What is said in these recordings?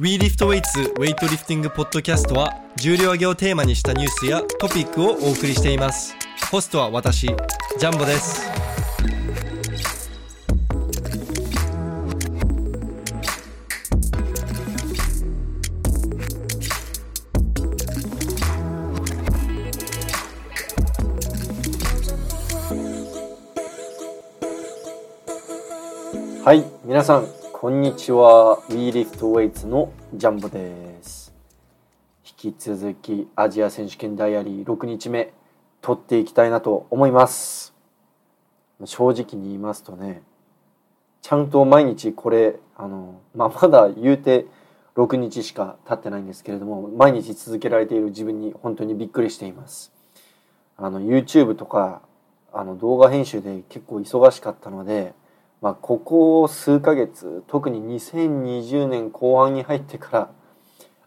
WeLiftWeights ウェイトリフティングポッドキャストは重量挙げをテーマにしたニュースやトピックをお送りしています。ホストは私ジャンボです。はい、皆さん、こんにちは。WeLiftWeights のジャンボです。引き続きアジア選手権ダイアリー6日目、撮っていきたいなと思います。正直に言いますとね、ちゃんと毎日これ、あの、まあ、まだ言うて6日しか経ってないんですけれども、毎日続けられている自分に本当にびっくりしています。あの、YouTube とか、あの、動画編集で結構忙しかったので、まあ、ここ数ヶ月特に2020年後半に入ってから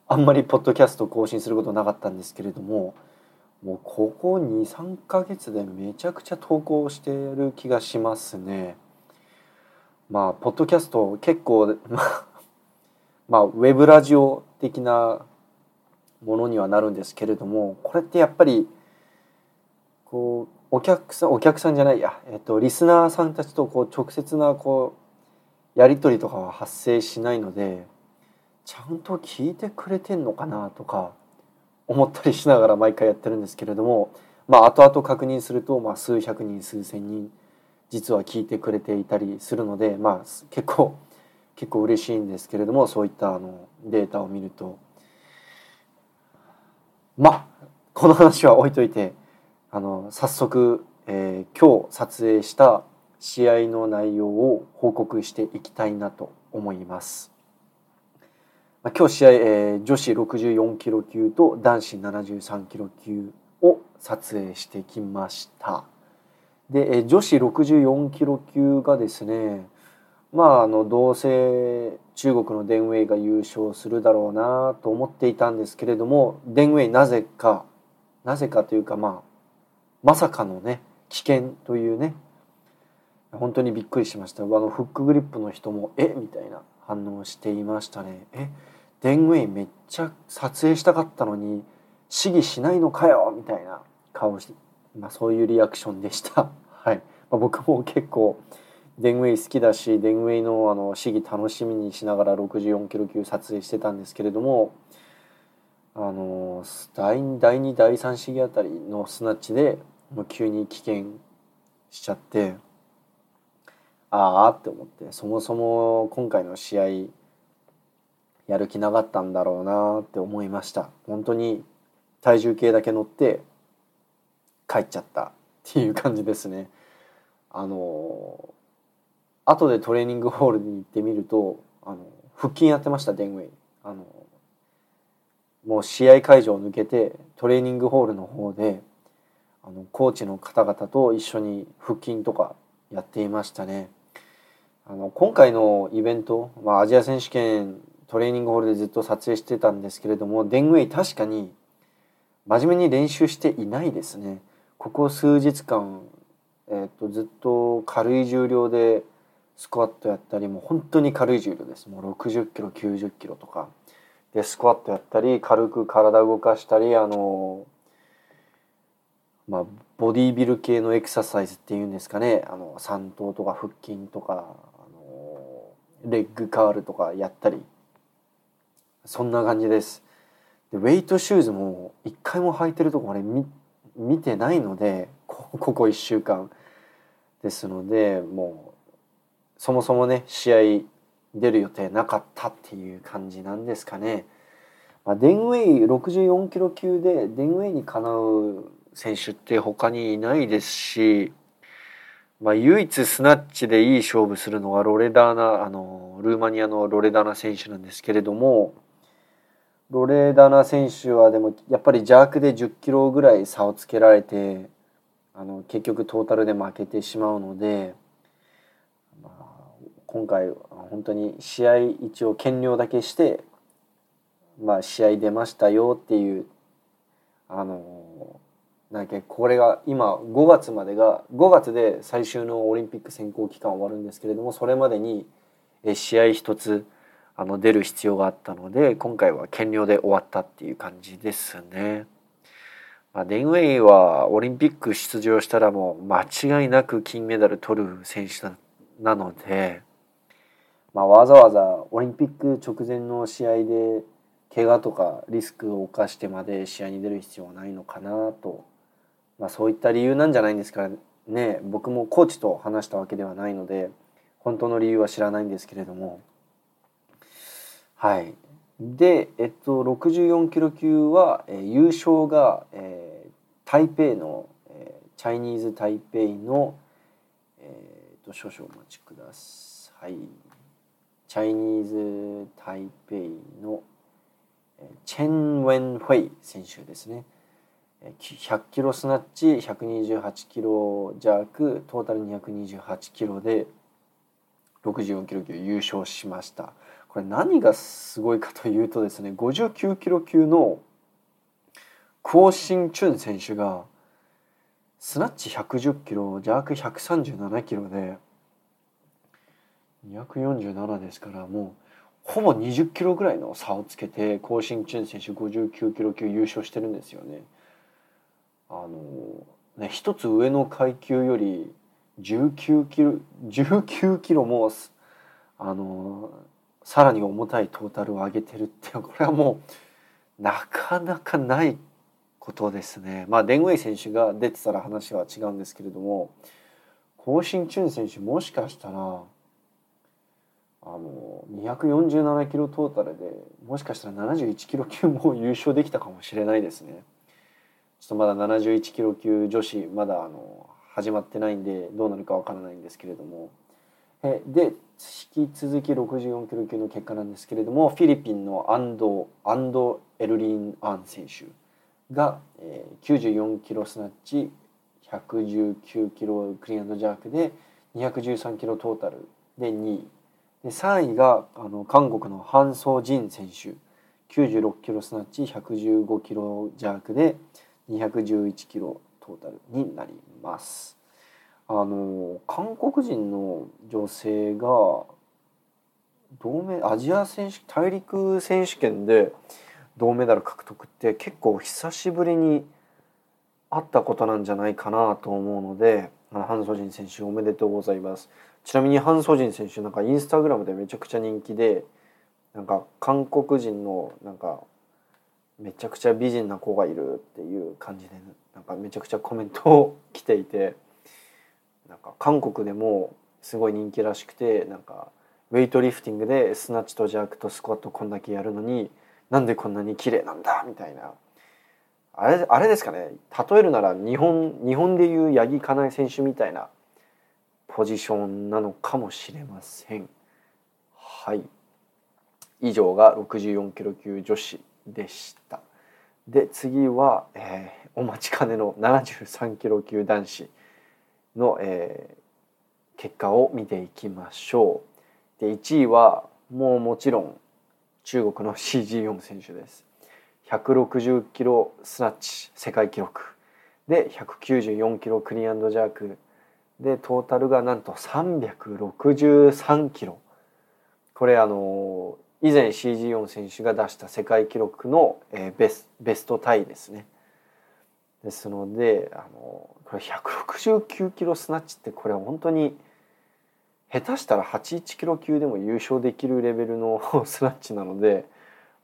あんまりポッドキャスト更新することなかったんですけれどももうここ23ヶ月でめちゃくちゃ投稿してる気がしますね。まあポッドキャスト結構 まあまあウェブラジオ的なものにはなるんですけれどもこれってやっぱりこうお客さんお客さんじゃないや、えっと、リスナーさんたちとこう直接なこうやり取りとかは発生しないのでちゃんと聞いてくれてんのかなとか思ったりしながら毎回やってるんですけれどもまあ後々確認すると、まあ、数百人数千人実は聞いてくれていたりするのでまあ結構結構嬉しいんですけれどもそういったあのデータを見るとまあこの話は置いといて。あの早速、えー、今日撮影した試合の内容を報告していきたいなと思います。まあ、今日試合、えー、女子64キロ級と男子73キロ級を撮影してきました。で、えー、女子64キロ級がですねまああのどうせ中国のデンウェイが優勝するだろうなと思っていたんですけれどもデンウェイなぜかなぜかというかまあまさかのね危険というね。本当にびっくりしました。あのフックグリップの人も「え？みたいな反応していましたね。え？デンウェイめっちゃ撮影したかったのに試技しないのかよ？みたいな顔して、まあ、そういうリアクションでした。はい、まあ、僕も結構デンウェイ好きだしデンウェイのあの試技楽しみにしながら64キロ級撮影してたんですけれどもあの第2第2第3試技あたりのスナッチでもう急に危険しちゃってああって思ってそもそも今回の試合やる気なかったんだろうなって思いました。本当に体重計だけ乗って帰っちゃったっていう感じですね。あの後でトレーニングホールに行ってみるとあの腹筋やってましたデンウェイ。あのもう試合会場を抜けてトレーニングホールの方であのコーチの方々と一緒に腹筋とかやっていましたね。あの今回のイベント、まあ、アジア選手権トレーニングホールでずっと撮影してたんですけれどもデンウェイ確かに真面目に練習していないですね。ここ数日間、えー、とずっと軽い重量でスクワットやったりもう本当に軽い重量ですもう60キロ90キロとかスクワットやったり軽く体動かしたりあのまあボディービル系のエクササイズっていうんですかね。あの三頭とか腹筋とかあのレッグカールとかやったり。そんな感じです。でウェイトシューズも一回も履いてるとこまで見見てないのでここ1週間。ですのでもうそもそもね試合出る予定なかったっていう感じなんですかね。まあ、デンウェイ64キロ級でデンウェイにかなう選手って他にいないですし、まあ、唯一スナッチでいい勝負するのはロレダーナあのルーマニアのロレダーナ選手なんですけれどもロレダーナ選手はでもやっぱり邪悪で10キロぐらい差をつけられてあの結局トータルで負けてしまうので。今回本当に試合一応減量だけして、まあ、試合出ましたよっていうあのなんかこれが今5月までが5月で最終のオリンピック選考期間終わるんですけれどもそれまでに試合一つあの出る必要があったので今回は減量で終わったっていう感じですね。まあ、デンウェイはオリンピック出場したらもう間違いなく金メダル取る選手なので、まあ、わざわざオリンピック直前の試合で怪我とかリスクを冒してまで試合に出る必要はないのかなと、まあ、そういった理由なんじゃないんですからね僕もコーチと話したわけではないので本当の理由は知らないんですけれども。はい。で、えっと、64キロ級は、えー、優勝が、えー、台北の、えー、チャイニーズ台北の、えー、と少々お待ちください。チャイニーズ台北の、チェン・ウェン・フェイ選手ですね。100キロスナッチ128キロ弱トータル228キロで64キロ級優勝しました。これ何がすごいかというとですね59キロ級のクオ・シンチュン選手がスナッチ110キロ邪悪137キロで247ですからもうほぼ20キロぐらいの差をつけてコウ・シンチュン選手59キロ級優勝してるんですよね。あのね一つ上の階級より19キロ19キロもあのさらに重たいトータルを上げてるってこれはもうなかなかないことですね。まあデンウェイ選手が出てたら話は違うんですけれどもコウ・シンチュン選手もしかしたらあの247キロトータルでもしかしたら71キロ級も優勝できたかもしれないですね。ちょっとまだ71キロ級女子まだあの始まってないんでどうなるかわからないんですけれどもえで引き続き64キロ級の結果なんですけれどもフィリピンのアンドアンド・エルリン・アン選手が、えー、94キロスナッチ119キロクリアンドジャークで213キロトータルで2位3位があの韓国のハン・ソジン選手96キロスナッチ115キロジャークで211キロトータルになります。あの韓国人の女性が銅メアジア選手大陸選手権で銅メダル獲得って結構久しぶりにあったことなんじゃないかなと思うのでハン・ソジン選手おめでとうございますちなみにハン・ソジン選手なんかインスタグラムでめちゃくちゃ人気でなんか韓国人のなんかめちゃくちゃ美人な子がいるっていう感じでなんかめちゃくちゃコメントを来ていてなんか韓国でもすごい人気らしくてなんかウェイトリフティングでスナッチとジャークとスクワットこんだけやるのになんでこんなに綺麗なんだみたいな。あれあれですかね。例えるなら日本日本でいう八木かなえ選手みたいなポジションなのかもしれません。はい以上が64キロ級女子でした。で次は、えー、お待ちかねの73キロ級男子の、えー、結果を見ていきましょう。で1位はもうもちろん中国の CG4 選手です。160キロスナッチ世界記録で194キロクリアンドジャークでトータルがなんと363キロこれあの以前 CG4 選手が出した世界記録の、えー、ベスベストタイですね。ですのであのこれ169キロスナッチってこれは本当に下手したら81キロ級でも優勝できるレベルの スナッチなので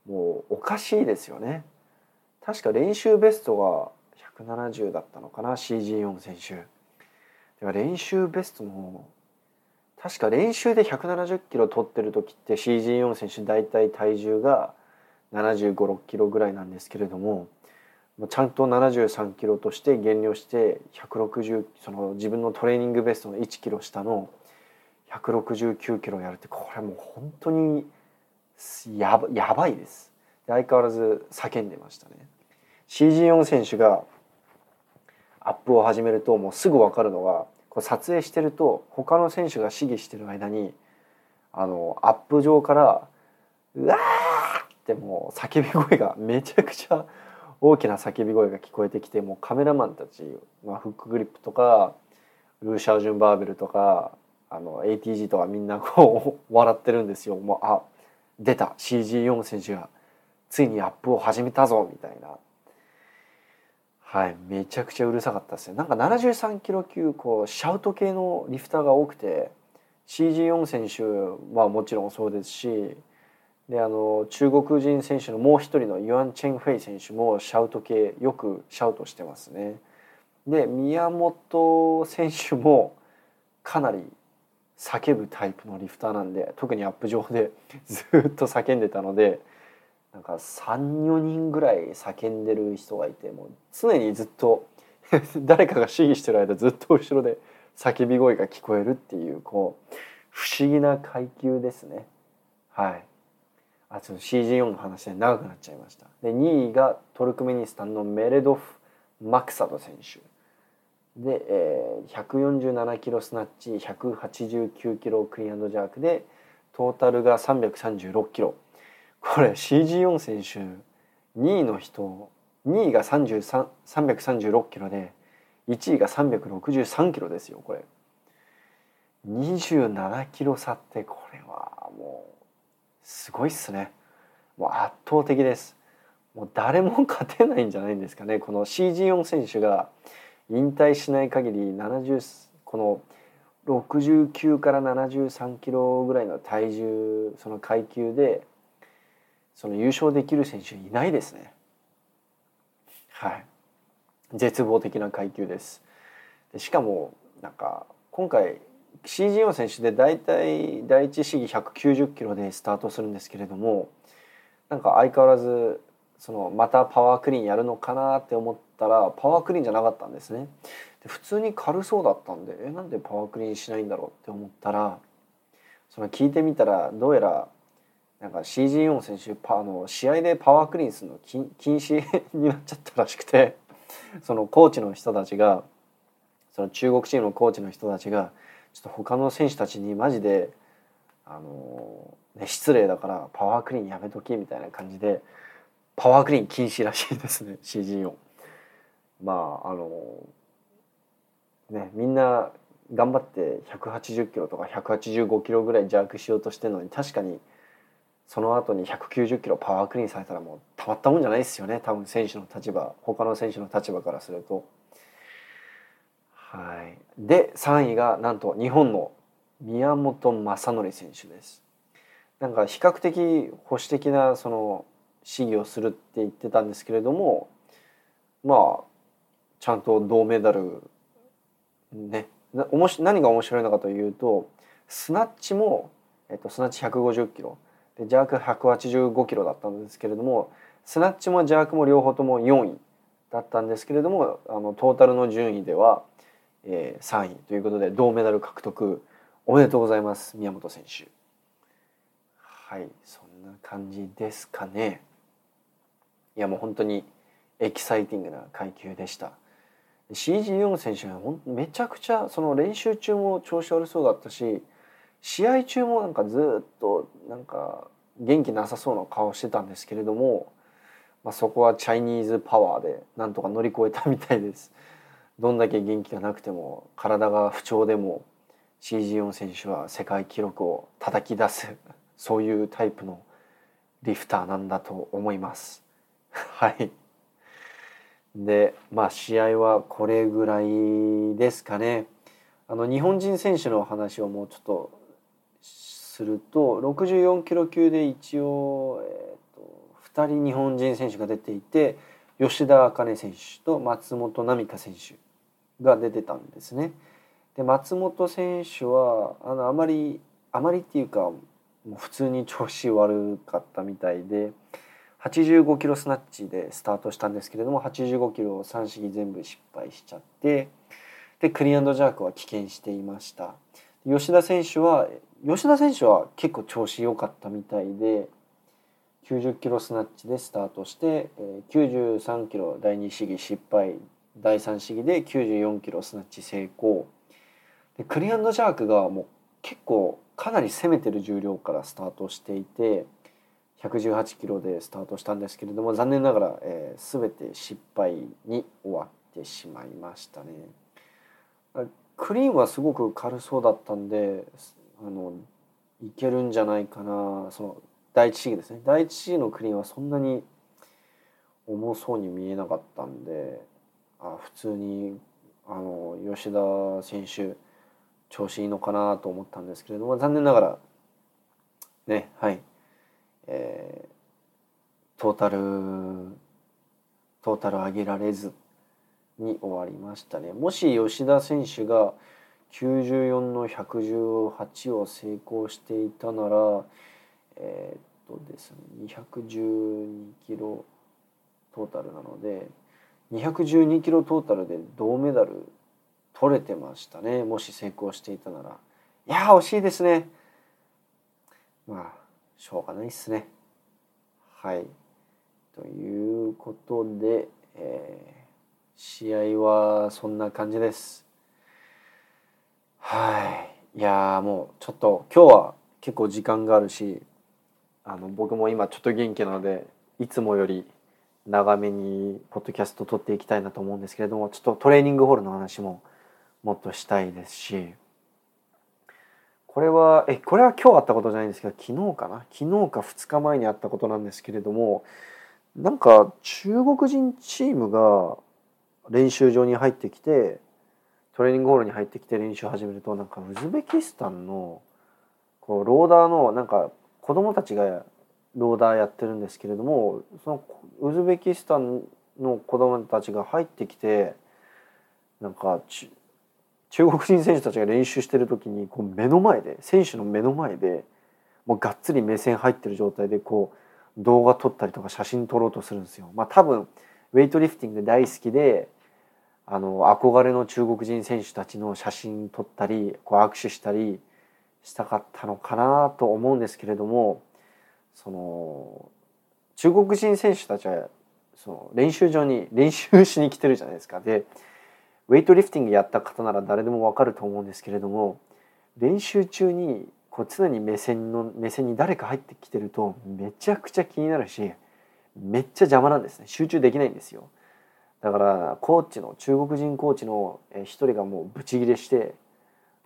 もうおかしいですよね。確か練習ベストが170だったのかな CG4 選手。では練習ベストの確か練習で170キロ取ってる時って CG4 選手大体体重が7 5 6キロぐらいなんですけれどもちゃんと73キロとして減量して160その自分のトレーニングベストの1キロ下の169キロやるってこれもう本当にやばやばいです。相変わらず叫んでましたね。CG4 選手がアップを始めるともうすぐ分かるのがこれ撮影してると他の選手が試技してる間にあのアップ上から「うわー!」ってもう叫び声がめちゃくちゃ大きな叫び声が聞こえてきてもうカメラマンたち、まあ、フックグリップとかルーシャージュンバーベルとかあの ATG とかみんなこう 笑ってるんですよ。もうあ出た CG4 選手がついにアップを始めたぞみたいなはいめちゃくちゃうるさかったですねなんか73キロ級こうシャウト系のリフターが多くて CG4 選手はもちろんそうですしであの中国人選手のもう一人のユアン・チェン・フェイ選手もシャウト系よくシャウトしてますね。で宮本選手もかなり叫ぶタイプのリフターなんで特にアップ上でずっと叫んでたのでなんか34人ぐらい叫んでる人がいてもう常にずっと 誰かが試技してる間ずっと後ろで叫び声が聞こえるっていうこう不思議な階級ですね。はいあちょっと CG4 の話で長くなっちゃいました。で2位がトルクメニスタンのメレドフ・マクサド選手。で、えー、147キロスナッチ189キロクリーンジャークでトータルが336キロこれ CG4 選手2位の人2位が336キロで1位が363キロですよこれ。27キロ差ってこれはもうすごいっすね。もう圧倒的です。もう誰も勝てないんじゃないんですかねこの CG4 選手が引退しない限り70この69から73キロぐらいの体重その階級でその優勝できる選手いないですね。はい。絶望的な階級です。でしかもなんか今回 CG4 選手で大体第一試技190キロでスタートするんですけれどもなんか相変わらずそのまたパワークリーンやるのかなって思ったらパワークリーンじゃなかったんですね。で普通に軽そうだったんでえなんでパワークリーンしないんだろうって思ったらその聞いてみたらどうやらなんか CG4 選手パあの試合でパワークリーンするの禁止になっちゃったらしくて そのコーチの人たちがその中国チームのコーチの人たちがちょっと他の選手たちにマジであの、ね、失礼だからパワークリーンやめときみたいな感じでパワークリーン禁止らしいですね CG4。まああのねみんな頑張って180キロとか185キロぐらいジャークしようとしてるのに確かにその後に190キロパワークリーンされたらもうたまったもんじゃないですよね多分選手の立場他の選手の立場からすると。はい、で3位がなんと日本の宮本正則選手です。なんか比較的保守的なその試技をするって言ってたんですけれどもまあちゃんと銅メダルねおもし何が面白いのかというとスナッチも、えっと、スナッチ150キロでジャーク185キロだったんですけれどもスナッチもジャークも両方とも4位だったんですけれどもあのトータルの順位ではえー、3位ということで銅メダル獲得おめでとうございます宮本選手。はいそんな感じですかね。いやもう本当にエキサイティングな階級でした。CG4 選手がめちゃくちゃその練習中も調子悪そうだったし試合中もなんかずっとなんか元気なさそうな顔してたんですけれども、まあ、そこはチャイニーズパワーでなんとか乗り越えたみたいです。どんだけ元気がなくても体が不調でも CG4 選手は世界記録を叩き出すそういうタイプのリフターなんだと思います。はいでまあ試合はこれぐらいですかね。あの日本人選手の話をもうちょっとすると64キロ級で一応、えーと、2人日本人選手が出ていて吉田茜選手と松本奈美香選手が出てたんですね。で松本選手はあのあまりあまりっていうかもう普通に調子悪かったみたいで85キロスナッチでスタートしたんですけれども85キロを3試技全部失敗しちゃってでクリーンドジャークは棄権していました吉田選手は吉田選手は結構調子良かったみたいで90キロスナッチでスタートして93キロ第2試技失敗第3試技で94キロスナッチ成功でクリアンドジャークがもう結構かなり攻めてる重量からスタートしていて118キロでスタートしたんですけれども残念ながら、えー、全て失敗に終わってしまいましたね。クリーンはすごく軽そうだったんであのいけるんじゃないかな。その第一試技ですね。第一試技のクリーンはそんなに重そうに見えなかったんであ普通にあの吉田選手調子いいのかなと思ったんですけれども残念ながらねはい。えー、トータルトータル上げられず。に終わりましたね。もし吉田選手が94の118を成功していたならえー、っとですね212キロトータルなので212キロトータルで銅メダル取れてましたね。もし成功していたなら。いや惜しいですね。まあしょうがないっすね。はい。ということで、試合はそんな感じです。はい。いやもうちょっと今日は結構時間があるしあの僕も今ちょっと元気なのでいつもより長めにポッドキャスト撮っていきたいなと思うんですけれどもちょっとトレーニングホールの話ももっとしたいですし。これはえこれは今日あったことじゃないんですけど昨日かな？昨日か2日前にあったことなんですけれどもなんか中国人チームが練習場に入ってきてトレーニングホールに入ってきて練習始めるとなんかウズベキスタンのこうローダーのなんか子供たちがローダーやってるんですけれどもそのウズベキスタンの子供たちが入ってきてなんか中国人選手たちが練習してる時にこう目の前で選手の目の前でもうがっつり目線入ってる状態でこう動画撮ったりとか写真撮ろうとするんですよ。まあ、多分ウェイトリフティング大好きであの憧れの中国人選手たちの写真撮ったりこう握手したりしたかったのかなと思うんですけれどもその中国人選手たちはその練習場に 練習しに来てるじゃないですか。でウェイトリフティングやった方なら誰でもわかると思うんですけれども練習中にこう常に目線の目線に誰か入ってきてるとめちゃくちゃ気になるしめっちゃ邪魔なんですね集中できないんですよだからコーチの中国人コーチの一人がもうブチギレして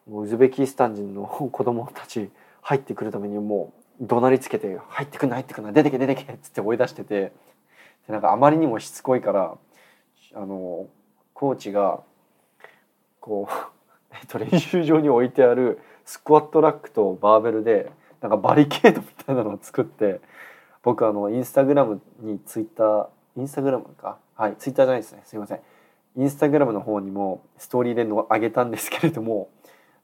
もうウズベキスタン人の子供たち入ってくるためにもう怒鳴りつけて「入ってくんな入ってくんな出てけ出てけ」っつって追い出しててでなんかあまりにもしつこいからあのコーチがこう、えっと、練習場に置いてあるスクワットラックとバーベルでなんかバリケードみたいなのを作って僕あのインスタグラムにツイッターインスタグラムかはいツイッターじゃないですね。すいません。インスタグラムの方にもストーリーでの上げたんですけれども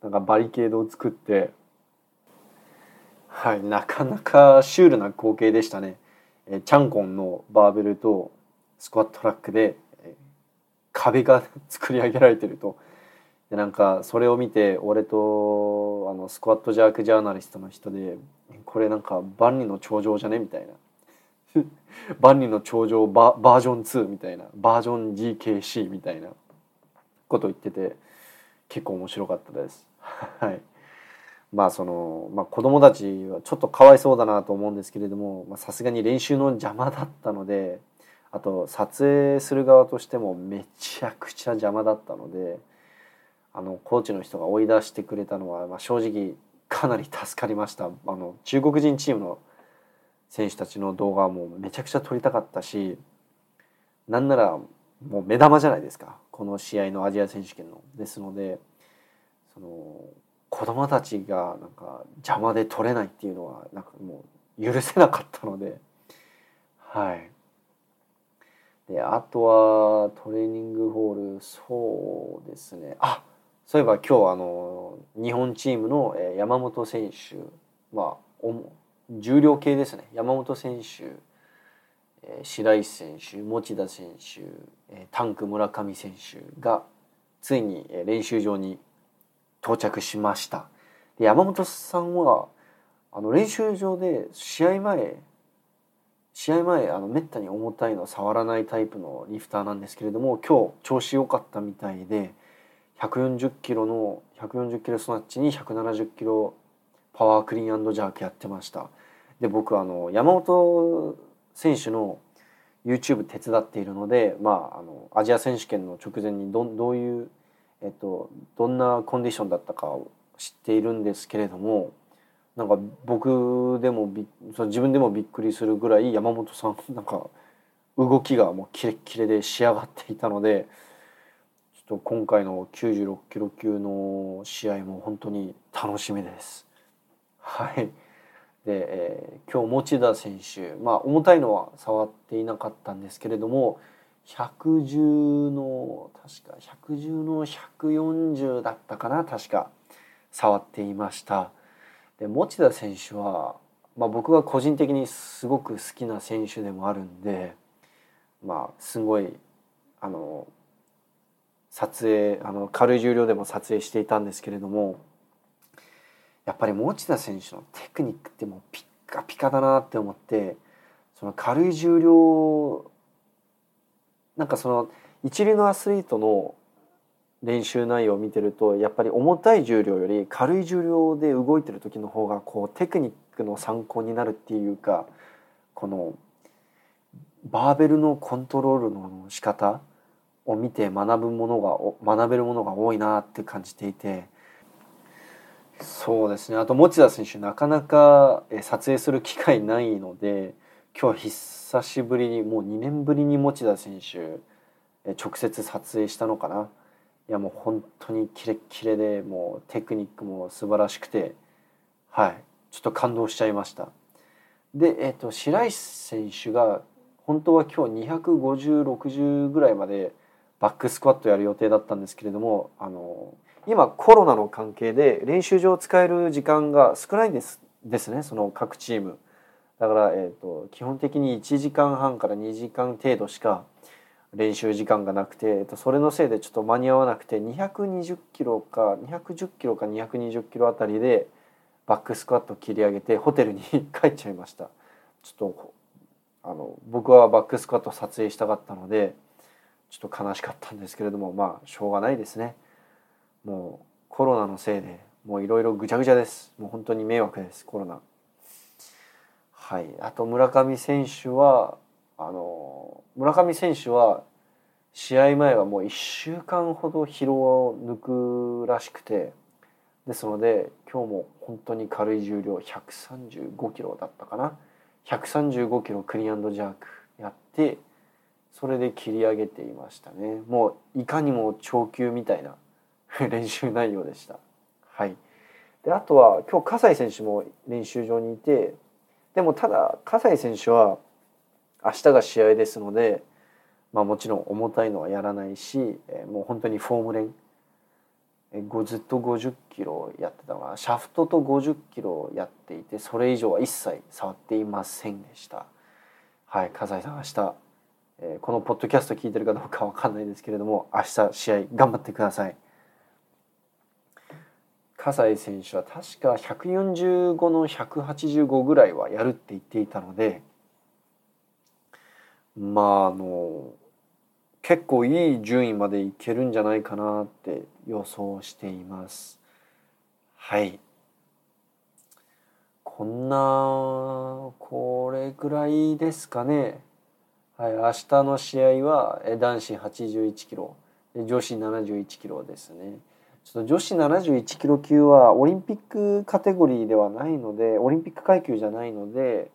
なんかバリケードを作ってはいなかなかシュールな光景でしたね。えチャンコンのバーベルとスクワットラックで壁が作り上げられてると。でなんかそれを見て俺とあのスクワットジャークジャーナリストの人でこれなんか万里の長城じゃねみたいな。万里の長城ババージョン2みたいなバージョン GKC みたいなこと言ってて結構面白かったです。はいまあその、まあ、子供たちはちょっとかわいそうだなと思うんですけれどもさすがに練習の邪魔だったのであと撮影する側としてもめちゃくちゃ邪魔だったのであのコーチの人が追い出してくれたのは、まあ、正直かなり助かりましたあの中国人チームの選手たちの動画もめちゃくちゃ撮りたかったしなんならもう目玉じゃないですか。この試合のアジア選手権の。ですのでその子供たちがなんか邪魔で取れないっていうのはなんかもう許せなかったので。はい。であとはトレーニングホール。そうですね。あそういえば今日あの日本チームの山本選手まあ重量系ですね。山本選手白石選手持田選手タンク村上選手がついに練習場に到着しました。で山本さんはあの練習場で試合前試合前あのめったに重たいの触らないタイプのリフターなんですけれども今日調子良かったみたいで140キロの140キロスナッチに170キロパワークリーンジャークやってましたで僕あの山本選手の YouTube 手伝っているので、まあ、あのアジア選手権の直前にどどういう、えっと、どんなコンディションだったかを知っているんですけれどもなんか僕でもびその自分でもびっくりするぐらい山本さん なんか動きがもうキレッキレで仕上がっていたのでちょっと今回の96キロ級の試合も本当に楽しみです。はい。で、えー、今日持田選手まあ重たいのは触っていなかったんですけれども110の確か110の140だったかな確か触っていました。で持田選手は、まあ、僕が個人的にすごく好きな選手でもあるんでまあすごいあの撮影あの軽い重量でも撮影していたんですけれどもやっぱり持田選手のテクニックってもうピッカピカだなって思ってその軽い重量なんかその一流のアスリートの練習内容を見てるとやっぱり重たい重量より軽い重量で動いてる時の方がこうテクニックの参考になるっていうかこのバーベルのコントロールの仕方を見て学ぶものが学べるものが多いなって感じていてそうですね。あと持田選手なかなか撮影する機会ないので今日久しぶりにもう2年ぶりに持田選手直接撮影したのかな。いやもう本当にキレッキレでもうテクニックも素晴らしくてはい。ちょっと感動しちゃいました。で、えーと、白石選手が本当は今日25060ぐらいまでバックスクワットやる予定だったんですけれどもあの今コロナの関係で練習場を使える時間が少ないんですですねその各チーム。だから、えーと、基本的に1時間半から2時間程度しか練習時間がなくて、えーと、それのせいでちょっと間に合わなくて220キロか210キロか220キロあたりでバックスクワット切り上げてホテルに 帰っちゃいましたちょっとあの僕はバックスクワット撮影したかったのでちょっと悲しかったんですけれどもまあしょうがないですねもうコロナのせいでもういろいろぐちゃぐちゃです。もう本当に迷惑ですコロナ。はい、あと村上選手はあの村上選手は試合前はもう1週間ほど疲労を抜くらしくてですので今日も本当に軽い重量135キロだったかな。135キロクリアンドジャークやってそれで切り上げていましたね。もういかにも長球みたいな 練習内容でしたはいであとは今日葛西選手も練習場にいてでもただ葛西選手は明日が試合ですので、まあ、もちろん重たいのはやらないし、もう本当にフォーム練ずっと50キロやってたのがシャフトと50キロやっていてそれ以上は一切触っていませんでした。はい、葛西さん明日、え、このポッドキャスト聞いてるかどうかわかんないですけれども明日試合頑張ってください。葛西選手は確か145の185ぐらいはやるって言っていたのでまああの結構いい順位までいけるんじゃないかなって予想しています。はいこんなこれぐらいですかね。はい、明日の試合は男子81キロ女子71キロですね。ちょっと女子71キロ級はオリンピックカテゴリーではないのでオリンピック階級じゃないので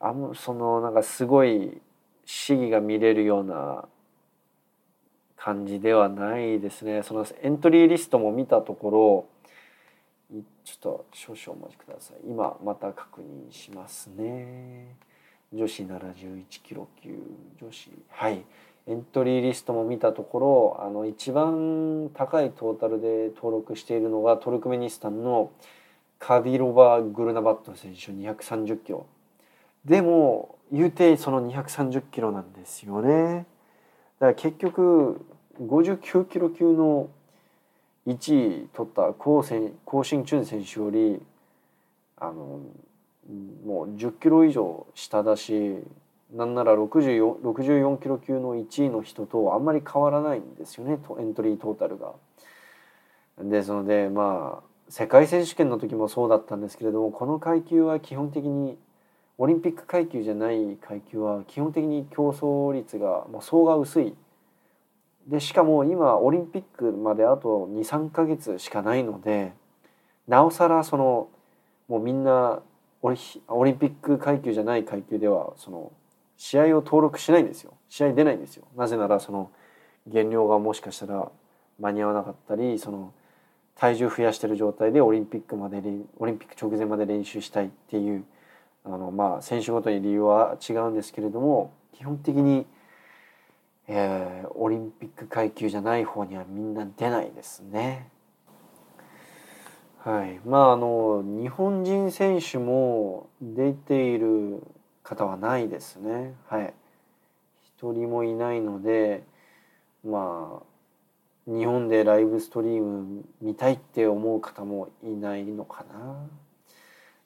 あのそのなんかすごい試技が見れるような感じではないですね。そのエントリーリストも見たところちょっと少々お待ちください。今また確認しますね。女子71キロ級女子。はい。エントリーリストも見たところあの一番高いトータルで登録しているのがトルクメニスタンのカディロバ・グルナバット選手230キロ。でも言うてその230キロなんですよね。だから結局59キロ級の1位取った高高新俊選手よりあのもう10キロ以上下だしなんなら64 64キロ級の1位の人とあんまり変わらないんですよねエントリートータルが。ですのでまあ世界選手権の時もそうだったんですけれどもこの階級は基本的にオリンピック階級じゃない階級は基本的に競争率がもう層が薄い。でしかも今オリンピックまであと23か月しかないのでなおさらそのもうみんなオリオリンピック階級じゃない階級ではその試合を登録しないんですよ。試合出ないんですよ。なぜならその減量がもしかしたら間に合わなかったりその体重増やしてる状態でオリンピックまでオリンピック直前まで練習したいっていうあのまあ選手ごとに理由は違うんですけれども基本的に、えー、オリンピック階級じゃない方にはみんな出ないですね。はい、まああの日本人選手も出ている方はないですね。はい、一人もいないので、まあ日本でライブストリーム見たいって思う方もいないのかな。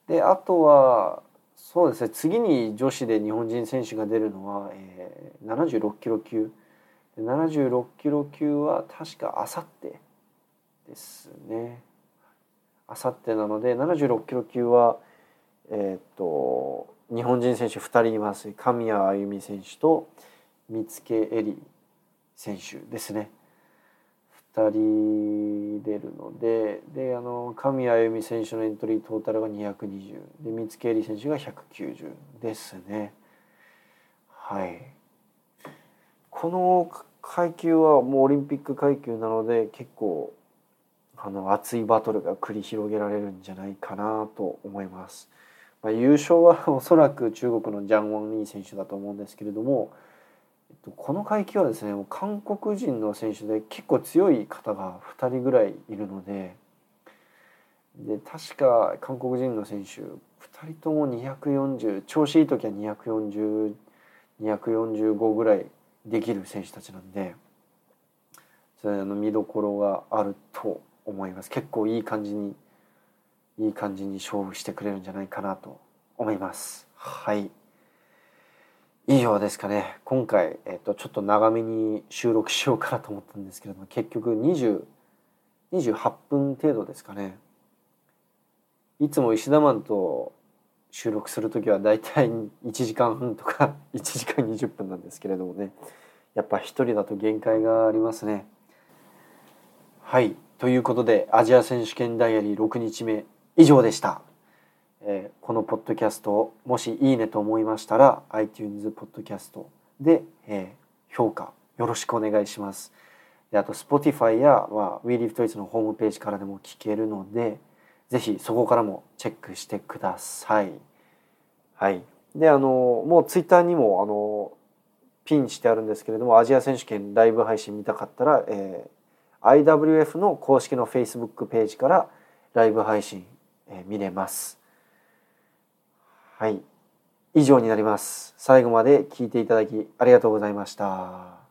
であとはそうですね次に女子で日本人選手が出るのは、えー、76キロ級76キロ級は確かあさってですねあさってなので76キロ級はえっ、と日本人選手2人います。神谷歩美選手と三つ絵里選手ですね。2人出るのでであの神谷歩美選手のエントリートータルが220で三木恵里選手が190ですね。はい。この階級はもうオリンピック階級なので結構あの熱いバトルが繰り広げられるんじゃないかなと思います、まあ、優勝はおそらく中国のジャン・ワン・リー選手だと思うんですけれどもこの階級はですね韓国人の選手で結構強い方が2人ぐらいいるのでで確か韓国人の選手2人とも240調子いい時は240245ぐらいできる選手たちなんでそれあの見どころがあると思います。結構いい感じにいい感じに勝負してくれるんじゃないかなと思います。はい。以上ですかね。今回、えっと、ちょっと長めに収録しようかなと思ったんですけれども結局20 28分程度ですかね。いつも石田マンと収録する時はだいたい1時間半とか 1時間20分なんですけれどもね。やっぱ一人だと限界がありますね。はい。ということでアジア選手権ダイアリー6日目。以上でした。えー、このポッドキャストをもしいいねと思いましたら iTunes ポッドキャストで、えー、評価よろしくお願いします。であと Spotify や、まあ、WeLiveToys のホームページからでも聞けるのでぜひそこからもチェックしてください。はい。で、あの、もう Twitter にも、あの、ピンしてあるんですけれども、アジア選手権ライブ配信見たかったら、えー、IWF の公式の Facebook ページからライブ配信、見れます。はい。以上になります。最後まで聞いていただきありがとうございました。